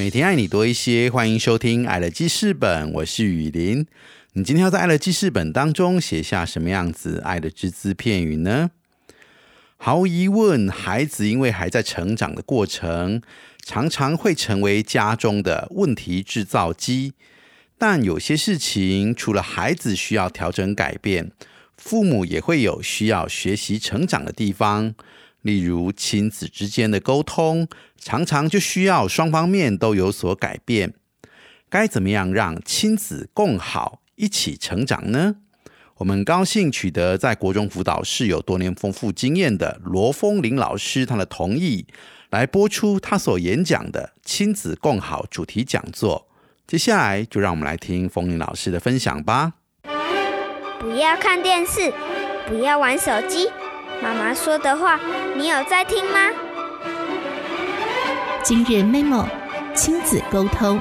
每天爱你多一些，欢迎收听《爱的记事本》，我是雨林。你今天要在《爱的记事本》当中写下什么样子爱的只字片语呢？毫无疑问，孩子因为还在成长的过程，常常会成为家中的问题制造机。但有些事情，除了孩子需要调整改变，父母也会有需要学习成长的地方。例如亲子之间的沟通，常常就需要双方面都有所改变。该怎么样让亲子共好，一起成长呢？我们高兴取得在国中辅导室有多年丰富经验的罗峰林老师他的同意，来播出他所演讲的亲子共好主题讲座。接下来就让我们来听峰林老师的分享吧。不要看电视，不要玩手机。妈妈说的话，你有在听吗？今日 memo 亲子沟通。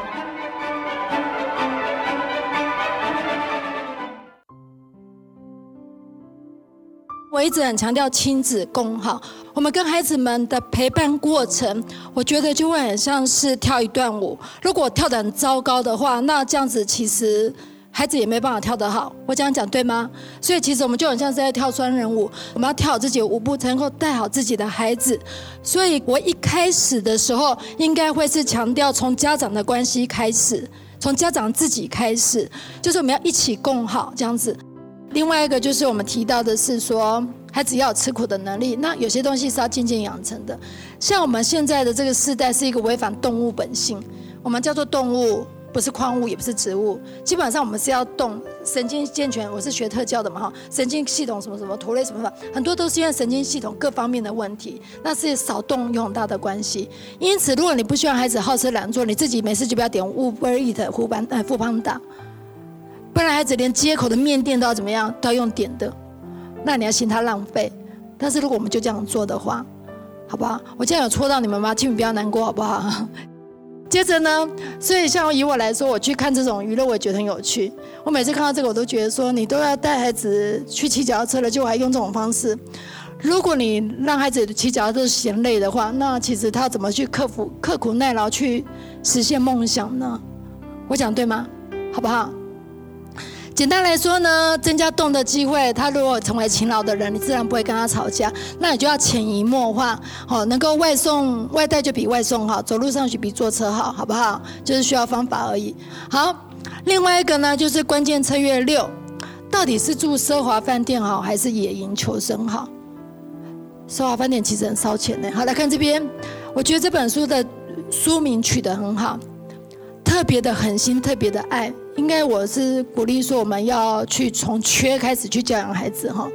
我一直很强调亲子共好。我们跟孩子们的陪伴过程，我觉得就会很像是跳一段舞。如果跳得很糟糕的话，那这样子其实。孩子也没办法跳得好，我这样讲对吗？所以其实我们就很像是在跳双人舞，我们要跳好自己的舞步，才能够带好自己的孩子。所以我一开始的时候，应该会是强调从家长的关系开始，从家长自己开始，就是我们要一起共好这样子。另外一个就是我们提到的是说，孩子要有吃苦的能力，那有些东西是要渐渐养成的。像我们现在的这个时代是一个违反动物本性，我们叫做动物。不是矿物，也不是植物，基本上我们是要动神经健全。我是学特教的嘛哈，神经系统什么什么图类什么的，很多都是因为神经系统各方面的问题，那是少动有很大的关系。因此，如果你不希望孩子好吃懒做，你自己没事就不要点 Uber Eat 富邦呃富邦达，不然孩子连接口的面店都要怎么样，都要用点的，那你要嫌他浪费。但是如果我们就这样做的话，好不好？我今天有戳到你们吗？请你不要难过，好不好？接着呢，所以像以我来说，我去看这种娱乐，我也觉得很有趣。我每次看到这个，我都觉得说，你都要带孩子去骑脚踏车了，就还用这种方式。如果你让孩子骑脚踏车嫌累的话，那其实他怎么去克服、刻苦耐劳去实现梦想呢？我讲对吗？好不好？简单来说呢，增加动的机会。他如果成为勤劳的人，你自然不会跟他吵架。那你就要潜移默化，好，能够外送外带就比外送好，走路上去比坐车好，好不好？就是需要方法而已。好，另外一个呢，就是关键策略六，到底是住奢华饭店好，还是野营求生好？奢华饭店其实很烧钱的。好，来看这边，我觉得这本书的书名取得很好，特别的狠心，特别的爱。应该我是鼓励说，我们要去从缺开始去教养孩子哈。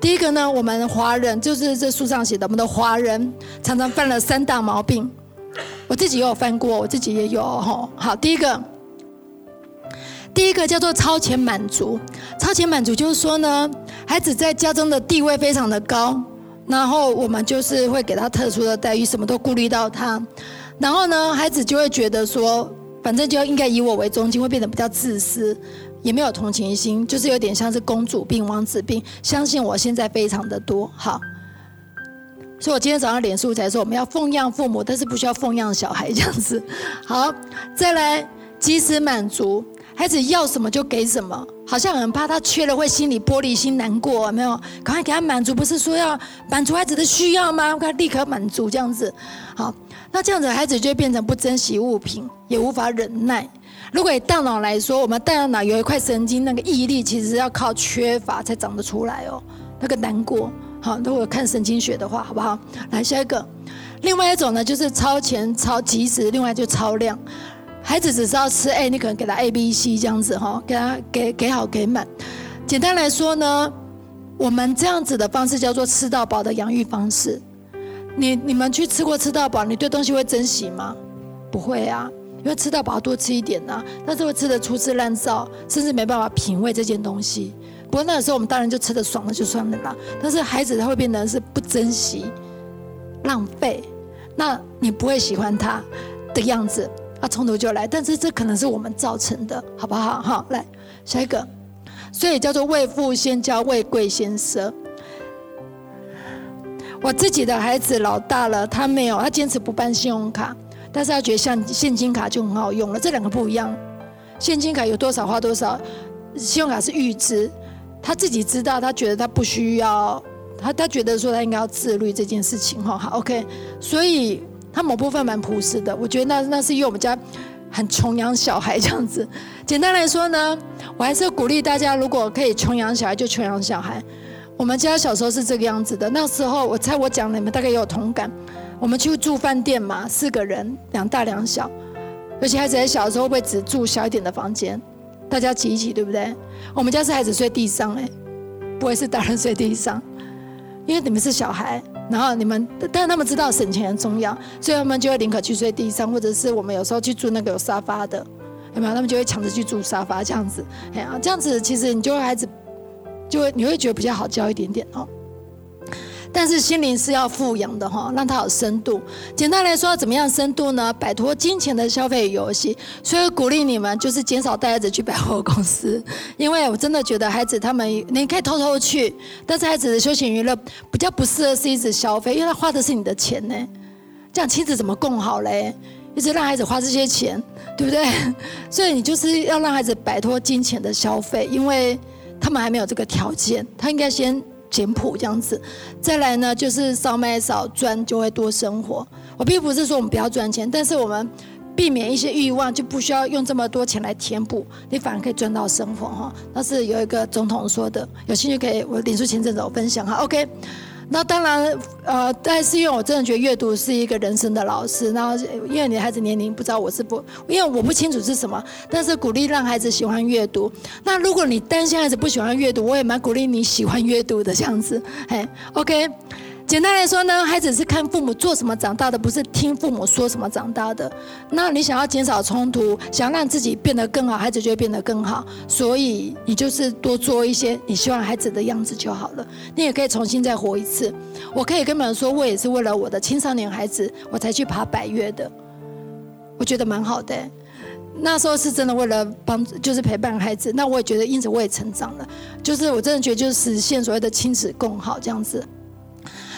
第一个呢，我们华人就是这书上写的，我们的华人常常犯了三大毛病。我自己也有犯过，我自己也有哈。好，第一个，第一个叫做超前满足。超前满足就是说呢，孩子在家中的地位非常的高，然后我们就是会给他特殊的待遇，什么都顾虑到他，然后呢，孩子就会觉得说。反正就应该以我为中心，会变得比较自私，也没有同情心，就是有点像是公主病、王子病。相信我现在非常的多，好。所以我今天早上脸书才说，我们要奉养父母，但是不需要奉养小孩这样子。好，再来及时满足，孩子要什么就给什么，好像很怕他缺了会心里玻璃心难过，没有？赶快给他满足，不是说要满足孩子的需要吗？给他立刻满足这样子，好。那这样子，孩子就会变成不珍惜物品，也无法忍耐。如果以大脑来说，我们大脑有一块神经，那个毅力其实要靠缺乏才长得出来哦。那个难过，好，如果看神经学的话，好不好？来下一个，另外一种呢，就是超前、超及时，另外就超量。孩子只是要吃 A，你可能给他 A、B、C 这样子哈，给他给给好给满。简单来说呢，我们这样子的方式叫做吃到饱的养育方式。你你们去吃过吃到饱，你对东西会珍惜吗？不会啊。因为吃到饱多吃一点呐、但是会吃的粗制滥造，甚至没办法品味这件东西。不过那个时候我们当然就吃的爽了就算了啦，但是孩子他会变得是不珍惜、浪费，那你不会喜欢他的样子，啊，冲突就来。但是这可能是我们造成的，好不好？好，来下一个，所以叫做为父先教，为贵先奢。我自己的孩子老大了，他没有，他坚持不办信用卡，但是他觉得像现金卡就很好用了，这两个不一样。现金卡有多少花多少，信用卡是预支，他自己知道，他觉得他不需要，他他觉得说他应该要自律这件事情哈。好，OK，所以他某部分蛮朴实的，我觉得那那是因为我们家很穷养小孩这样子。简单来说呢，我还是鼓励大家，如果可以穷养小孩就穷养小孩。我们家小时候是这个样子的，那时候我猜我讲你们大概也有同感。我们去住饭店嘛，四个人，两大两小，而且孩子在小的时候会不会只住小一点的房间？大家挤一挤，对不对？我们家是孩子睡地上，哎，不会是大人睡地上，因为你们是小孩，然后你们，但他们知道省钱很重要，所以他们就会宁可去睡地上，或者是我们有时候去住那个有沙发的，有没有？他们就会抢着去住沙发这样子，哎呀，这样子其实你就会孩子。就会你会觉得比较好教一点点哦，但是心灵是要富养的哈，让它有深度。简单来说，怎么样深度呢？摆脱金钱的消费游戏。所以鼓励你们就是减少带孩子去百货公司，因为我真的觉得孩子他们你可以偷偷去，但是孩子的休闲娱乐比较不适合是一直消费，因为他花的是你的钱呢。这样亲子怎么共好嘞？一直让孩子花这些钱，对不对？所以你就是要让孩子摆脱金钱的消费，因为。他们还没有这个条件，他应该先简朴这样子，再来呢就是少买少赚就会多生活。我并不是说我们不要赚钱，但是我们避免一些欲望，就不需要用这么多钱来填补，你反而可以赚到生活哈。那是有一个总统说的，有兴趣可以我脸书前阵子我分享哈。OK。那当然，呃，但是因为我真的觉得阅读是一个人生的老师。然后，因为你的孩子年龄不知道，我是不，因为我不清楚是什么，但是鼓励让孩子喜欢阅读。那如果你担心孩子不喜欢阅读，我也蛮鼓励你喜欢阅读的这样子。哎，OK。简单来说呢，孩子是看父母做什么长大的，不是听父母说什么长大的。那你想要减少冲突，想让自己变得更好，孩子就会变得更好。所以你就是多做一些你希望孩子的样子就好了。你也可以重新再活一次。我可以跟你们说，我也是为了我的青少年孩子，我才去爬百越的。我觉得蛮好的。那时候是真的为了帮，就是陪伴孩子。那我也觉得，因此我也成长了。就是我真的觉得，就是实现所谓的亲子共好这样子。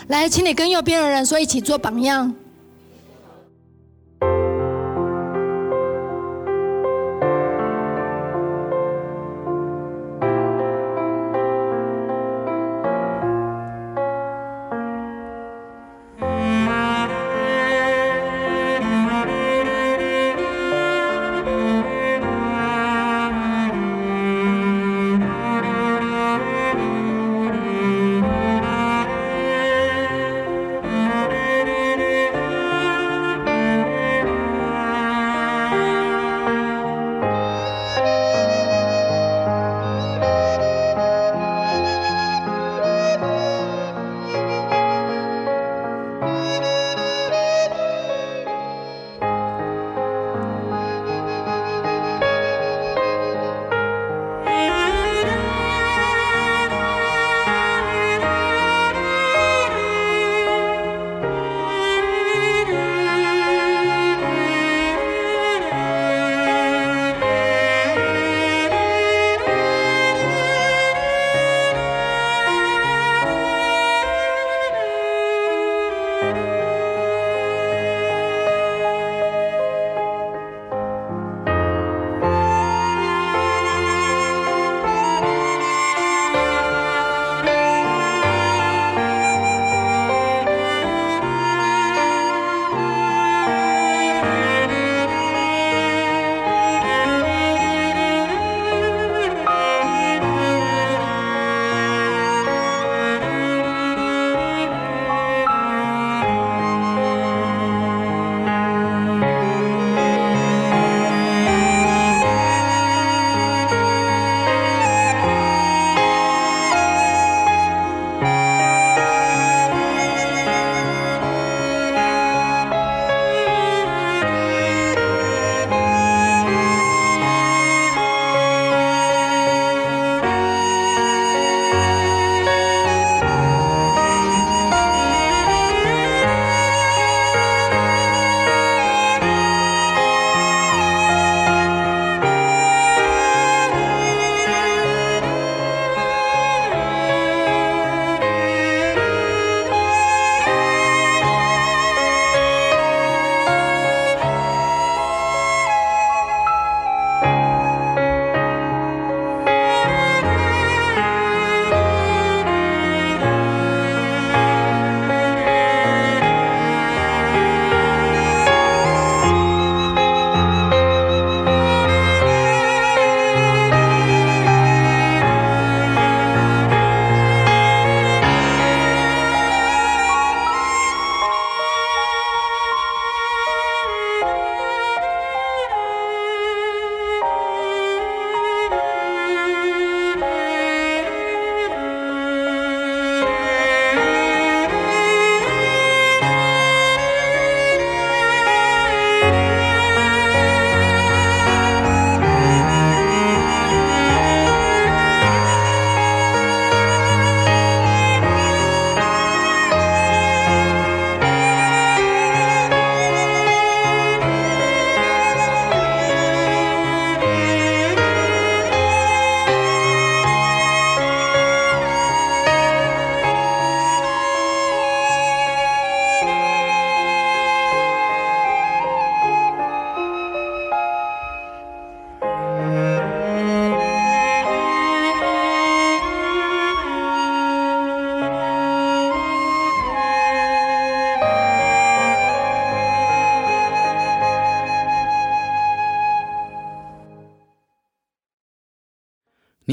来，请你跟右边的人说，一起做榜样。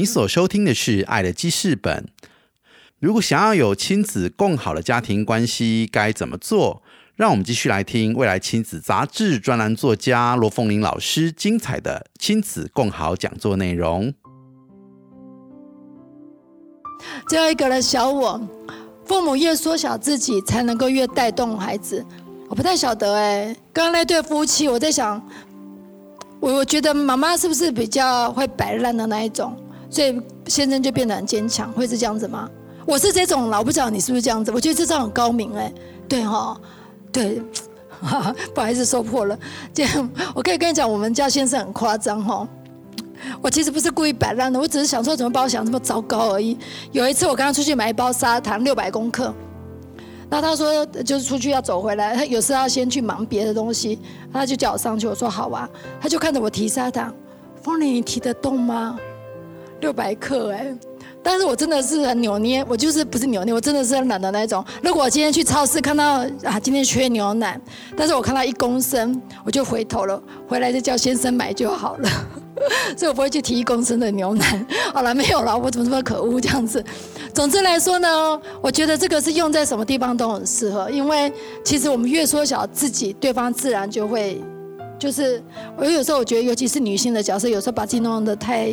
你所收听的是《爱的记事本》。如果想要有亲子共好的家庭关系，该怎么做？让我们继续来听未来亲子杂志专栏作家罗凤玲老师精彩的亲子共好讲座内容。最后一个的小我，父母越缩小自己，才能够越带动孩子。我不太晓得哎，刚刚那对夫妻，我在想，我我觉得妈妈是不是比较会摆烂的那一种，所以先生就变得很坚强，会是这样子吗？我是这种，我不知道你是不是这样子。我觉得这招很高明哎，对哈，对，不好意思说破了。这样我可以跟你讲，我们家先生很夸张哈。我其实不是故意摆烂的，我只是想说怎么把我想这么糟糕而已。有一次我刚刚出去买一包砂糖，六百公克，那他说就是出去要走回来，他有时要先去忙别的东西，他就叫我上去，我说好啊，他就看着我提砂糖，风铃你提得动吗？六百克哎。但是我真的是很扭捏，我就是不是扭捏，我真的是很懒的那种。如果我今天去超市看到啊，今天缺牛奶，但是我看到一公升，我就回头了，回来就叫先生买就好了。所以我不会去提一公升的牛奶。好了，没有了，我怎么这么可恶这样子？总之来说呢，我觉得这个是用在什么地方都很适合，因为其实我们越缩小自己，对方自然就会，就是我有时候我觉得，尤其是女性的角色，有时候把自己弄得太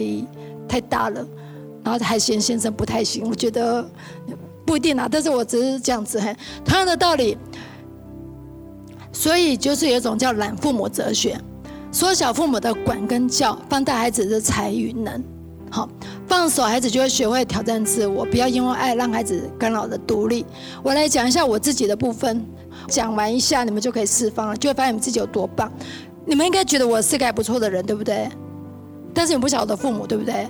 太大了。然后还嫌先生不太行，我觉得不一定啊，但是我只是这样子，同样的道理，所以就是有一种叫懒父母哲学，缩小父母的管跟教，放大孩子的才与能，好，放手孩子就会学会挑战自我，不要因为爱让孩子干扰的独立。我来讲一下我自己的部分，讲完一下你们就可以释放了，就会发现你们自己有多棒。你们应该觉得我是个还不错的人，对不对？但是你不晓得父母，对不对？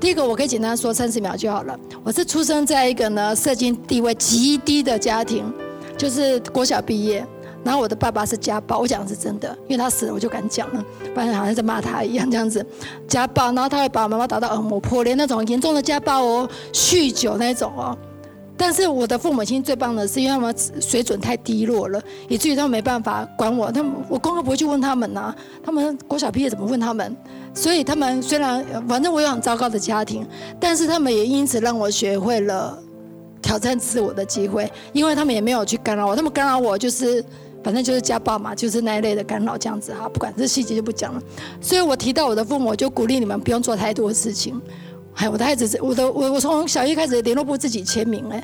第一个，我可以简单说三十秒就好了。我是出生在一个呢，社经地位极低的家庭，就是国小毕业。然后我的爸爸是家暴，我讲的是真的，因为他死了，我就敢讲了，不然好像在骂他一样这样子。家暴，然后他会把我妈妈打到耳膜破裂那种严重的家暴哦，酗酒那种哦。但是我的父母亲最棒的是，因为他们水准太低落了，以至于他们没办法管我。他们我功课不会去问他们呐，他们国小毕业怎么问他们？所以他们虽然反正我有很糟糕的家庭，但是他们也因此让我学会了挑战自我的机会，因为他们也没有去干扰我，他们干扰我就是反正就是家暴嘛，就是那一类的干扰这样子哈，不管这细节就不讲了。所以我提到我的父母，就鼓励你们不用做太多事情。还有我的孩子，我的我我从小一开始联络部自己签名哎，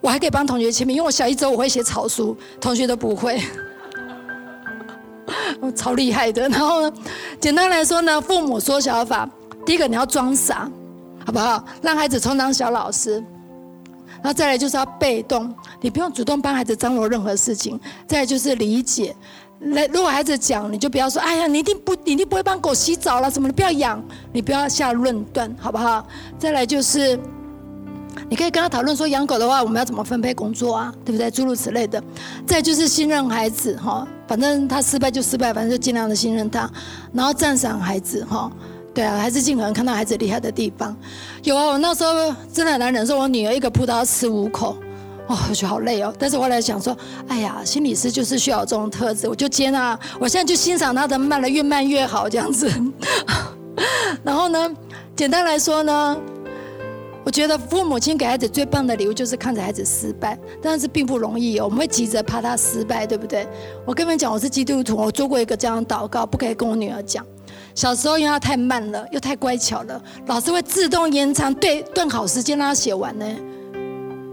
我还可以帮同学签名，因为我小一之后我会写草书，同学都不会。我超厉害的，然后呢，简单来说呢，父母缩小法，第一个你要装傻，好不好？让孩子充当小老师，然后再来就是要被动，你不用主动帮孩子张罗任何事情。再来就是理解，来，如果孩子讲，你就不要说，哎呀，你一定不，你一定不会帮狗洗澡了，什么你不要养，你不要下论断，好不好？再来就是。你可以跟他讨论说，养狗的话，我们要怎么分配工作啊？对不对？诸如此类的。再就是信任孩子哈，反正他失败就失败，反正就尽量的信任他。然后赞赏孩子哈，对啊，还是尽可能看到孩子厉害的地方。有啊，我那时候真的很难忍受，我女儿一个葡萄吃五口，哦，我觉得好累哦。但是后来想说，哎呀，心理师就是需要这种特质，我就接纳。我现在就欣赏他的慢了，越慢越好这样子。然后呢，简单来说呢。我觉得父母亲给孩子最棒的礼物就是看着孩子失败，但是并不容易哦。我们会急着怕他失败，对不对？我跟你们讲，我是基督徒，我做过一个这样的祷告，不可以跟我女儿讲。小时候因为她太慢了，又太乖巧了，老师会自动延长对段考时间让她写完呢。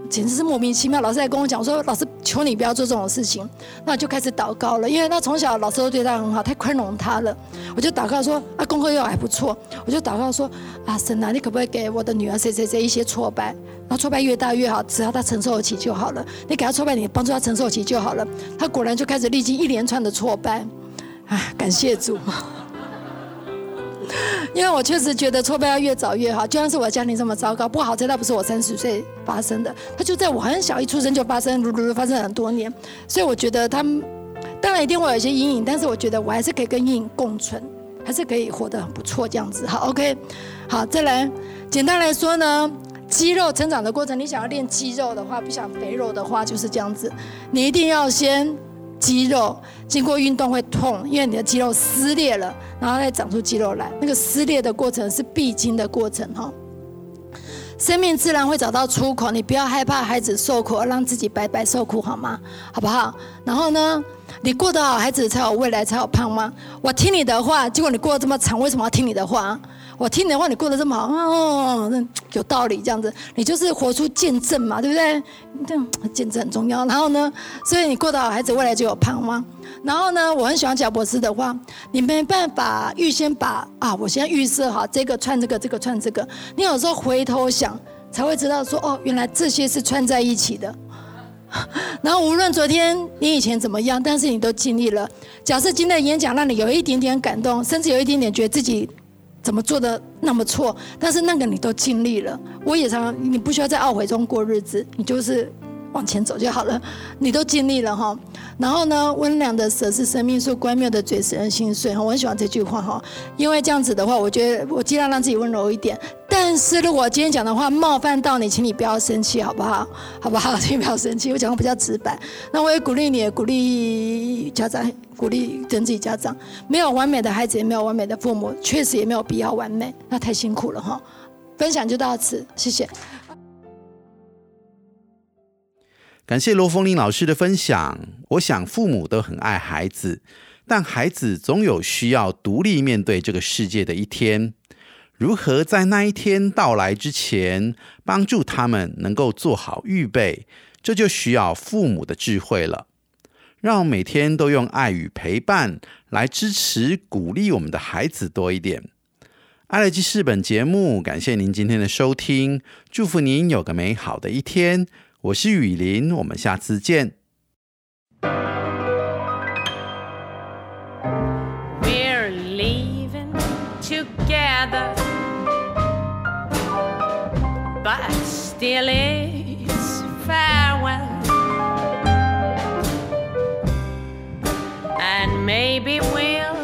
简直是莫名其妙，老师在跟我讲说：“老师，求你不要做这种事情。”那就开始祷告了，因为他从小老师都对他很好，太宽容他了。我就祷告说：“啊，功课又还不错。”我就祷告说：“啊，神啊，你可不可以给我的女儿谁谁谁一些挫败？那挫败越大越好，只要她承受得起就好了。你给她挫败，你帮助她承受起就好了。”他果然就开始历经一连串的挫败。啊，感谢主。因为我确实觉得挫败要越早越好，就算是我家庭这么糟糕，不好在那不是我三十岁发生的，他就在我很小一出生就发生，噜噜噜发生很多年，所以我觉得他们当然一定会有一些阴影，但是我觉得我还是可以跟阴影共存，还是可以活得很不错这样子。好，OK，好，再来，简单来说呢，肌肉成长的过程，你想要练肌肉的话，不想肥肉的话，就是这样子，你一定要先肌肉，经过运动会痛，因为你的肌肉撕裂了，然后再长出肌肉来。那个撕裂的过程是必经的过程哈。生命自然会找到出口，你不要害怕孩子受苦，让自己白白受苦好吗？好不好？然后呢，你过得好，孩子才有未来，才有盼望。我听你的话，结果你过得这么长，为什么要听你的话？我听你的话，你过得这么好，哦，有道理，这样子，你就是活出见证嘛，对不对？这样见证很重要。然后呢，所以你过得好，孩子未来就有盼望。然后呢，我很喜欢贾博士的话，你没办法预先把啊，我先预设好这个串这个，这个串这个。你有时候回头想，才会知道说，哦，原来这些是串在一起的。然后无论昨天你以前怎么样，但是你都经历了。假设今天的演讲让你有一点点感动，甚至有一点点觉得自己。怎么做的那么错？但是那个你都尽力了，我也常常，你不需要在懊悔中过日子，你就是往前走就好了。你都尽力了哈，然后呢，温良的舌是生命树，乖谬的嘴使人心碎。我很喜欢这句话哈，因为这样子的话，我觉得我尽量让自己温柔一点。但是如果今天讲的话冒犯到你，请你不要生气，好不好？好不好？请你不要生气，我讲的比较直白。那我也鼓励你，鼓励家长。鼓励跟自己家长，没有完美的孩子，也没有完美的父母，确实也没有必要完美，那太辛苦了哈。分享就到此，谢谢。感谢罗凤玲老师的分享。我想父母都很爱孩子，但孩子总有需要独立面对这个世界的一天。如何在那一天到来之前，帮助他们能够做好预备，这就需要父母的智慧了。让每天都用爱与陪伴来支持、鼓励我们的孩子多一点。爱乐记事本节目，感谢您今天的收听，祝福您有个美好的一天。我是雨林，我们下次见。but still it's farewell. And maybe we'll.